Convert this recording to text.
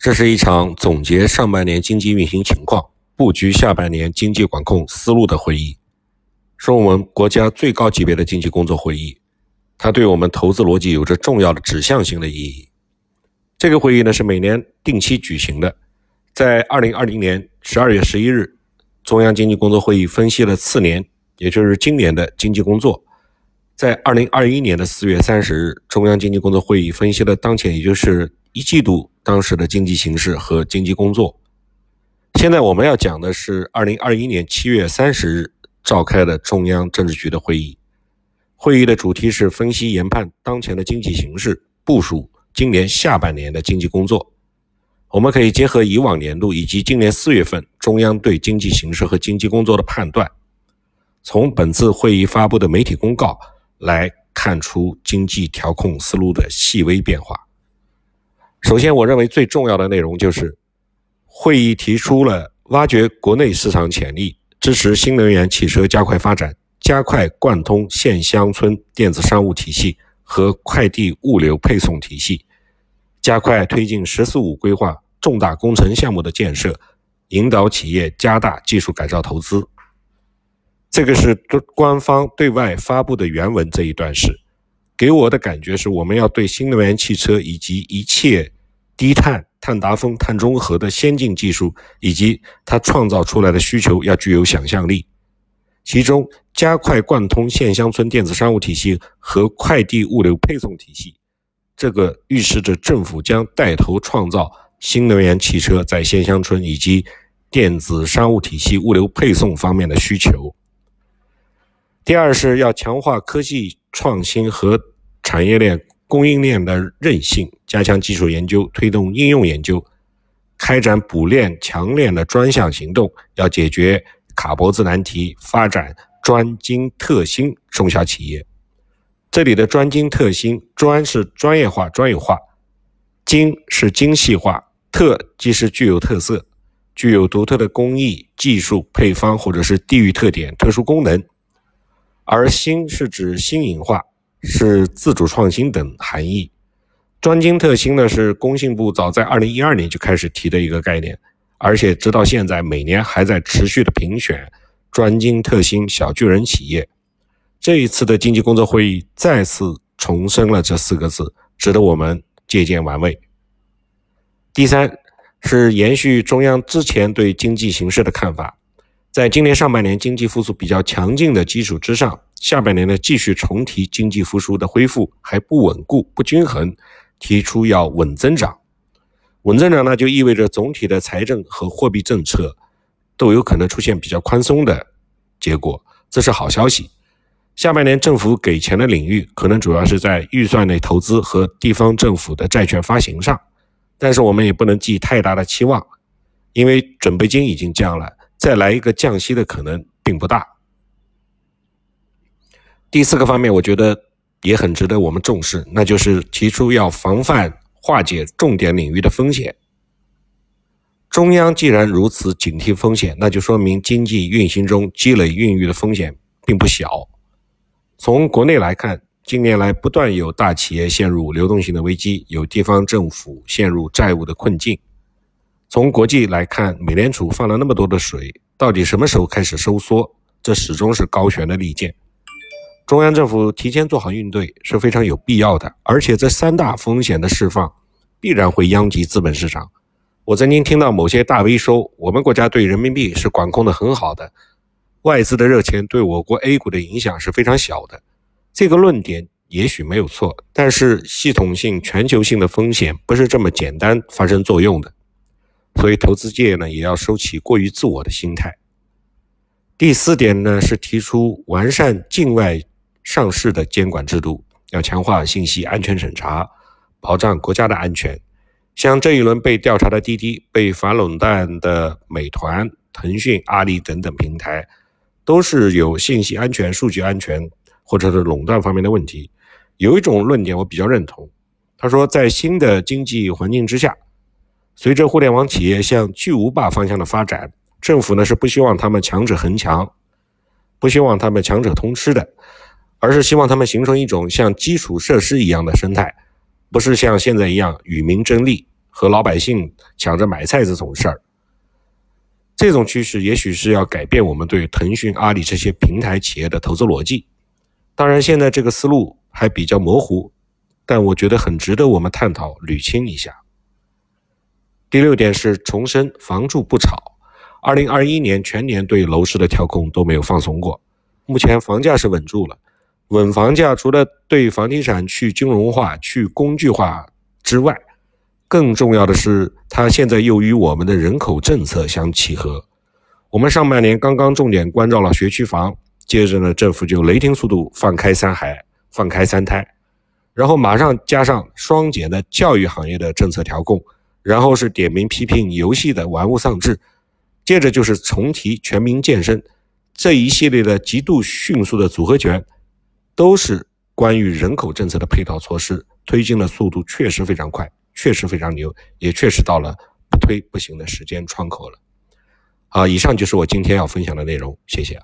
这是一场总结上半年经济运行情况、布局下半年经济管控思路的会议，是我们国家最高级别的经济工作会议。它对我们投资逻辑有着重要的指向性的意义。这个会议呢是每年定期举行的，在二零二零年十二月十一日，中央经济工作会议分析了次年，也就是今年的经济工作。在二零二一年的四月三十日，中央经济工作会议分析了当前，也就是一季度当时的经济形势和经济工作。现在我们要讲的是二零二一年七月三十日召开的中央政治局的会议。会议的主题是分析研判当前的经济形势，部署今年下半年的经济工作。我们可以结合以往年度以及今年四月份中央对经济形势和经济工作的判断，从本次会议发布的媒体公告。来看出经济调控思路的细微变化。首先，我认为最重要的内容就是，会议提出了挖掘国内市场潜力，支持新能源汽车加快发展，加快贯通县乡村电子商务体系和快递物流配送体系，加快推进“十四五”规划重大工程项目的建设，引导企业加大技术改造投资。这个是官方对外发布的原文这一段是，给我的感觉是我们要对新能源汽车以及一切低碳、碳达峰、碳中和的先进技术以及它创造出来的需求要具有想象力。其中，加快贯通县乡村电子商务体系和快递物流配送体系，这个预示着政府将带头创造新能源汽车在县乡村以及电子商务体系物流配送方面的需求。第二是要强化科技创新和产业链供应链的韧性，加强基础研究，推动应用研究，开展补链强链的专项行动，要解决卡脖子难题，发展专精特新中小企业。这里的专精特新，专是专业化、专有化，精是精细化，特即是具有特色，具有独特的工艺、技术、配方或者是地域特点、特殊功能。而新是指新颖化，是自主创新等含义。专精特新呢，是工信部早在二零一二年就开始提的一个概念，而且直到现在每年还在持续的评选专精特新小巨人企业。这一次的经济工作会议再次重申了这四个字，值得我们借鉴玩味。第三是延续中央之前对经济形势的看法。在今年上半年经济复苏比较强劲的基础之上，下半年呢继续重提经济复苏的恢复还不稳固、不均衡，提出要稳增长。稳增长呢就意味着总体的财政和货币政策都有可能出现比较宽松的结果，这是好消息。下半年政府给钱的领域可能主要是在预算内投资和地方政府的债券发行上，但是我们也不能寄太大的期望，因为准备金已经降了。再来一个降息的可能并不大。第四个方面，我觉得也很值得我们重视，那就是提出要防范化解重点领域的风险。中央既然如此警惕风险，那就说明经济运行中积累孕育的风险并不小。从国内来看，近年来不断有大企业陷入流动性的危机，有地方政府陷入债务的困境。从国际来看，美联储放了那么多的水，到底什么时候开始收缩？这始终是高悬的利剑。中央政府提前做好应对是非常有必要的，而且这三大风险的释放必然会殃及资本市场。我曾经听到某些大 V 说，我们国家对人民币是管控的很好的，外资的热钱对我国 A 股的影响是非常小的。这个论点也许没有错，但是系统性、全球性的风险不是这么简单发生作用的。所以，投资界呢也要收起过于自我的心态。第四点呢是提出完善境外上市的监管制度，要强化信息安全审查，保障国家的安全。像这一轮被调查的滴滴、被反垄断的美团、腾讯、阿里等等平台，都是有信息安全、数据安全或者是垄断方面的问题。有一种论点我比较认同，他说，在新的经济环境之下。随着互联网企业向巨无霸方向的发展，政府呢是不希望他们强者恒强，不希望他们强者通吃的，而是希望他们形成一种像基础设施一样的生态，不是像现在一样与民争利，和老百姓抢着买菜这种事儿。这种趋势也许是要改变我们对腾讯、阿里这些平台企业的投资逻辑。当然，现在这个思路还比较模糊，但我觉得很值得我们探讨、捋清一下。第六点是重申房住不炒。二零二一年全年对楼市的调控都没有放松过，目前房价是稳住了。稳房价除了对房地产去金融化、去工具化之外，更重要的是，它现在又与我们的人口政策相契合。我们上半年刚刚重点关照了学区房，接着呢，政府就雷霆速度放开三孩、放开三胎，然后马上加上双减的教育行业的政策调控，然后是点名批评游戏的玩物丧志，接着就是重提全民健身，这一系列的极度迅速的组合拳，都是关于人口政策的配套措施推进的速度确实非常快。确实非常牛，也确实到了不推不行的时间窗口了。好，以上就是我今天要分享的内容，谢谢。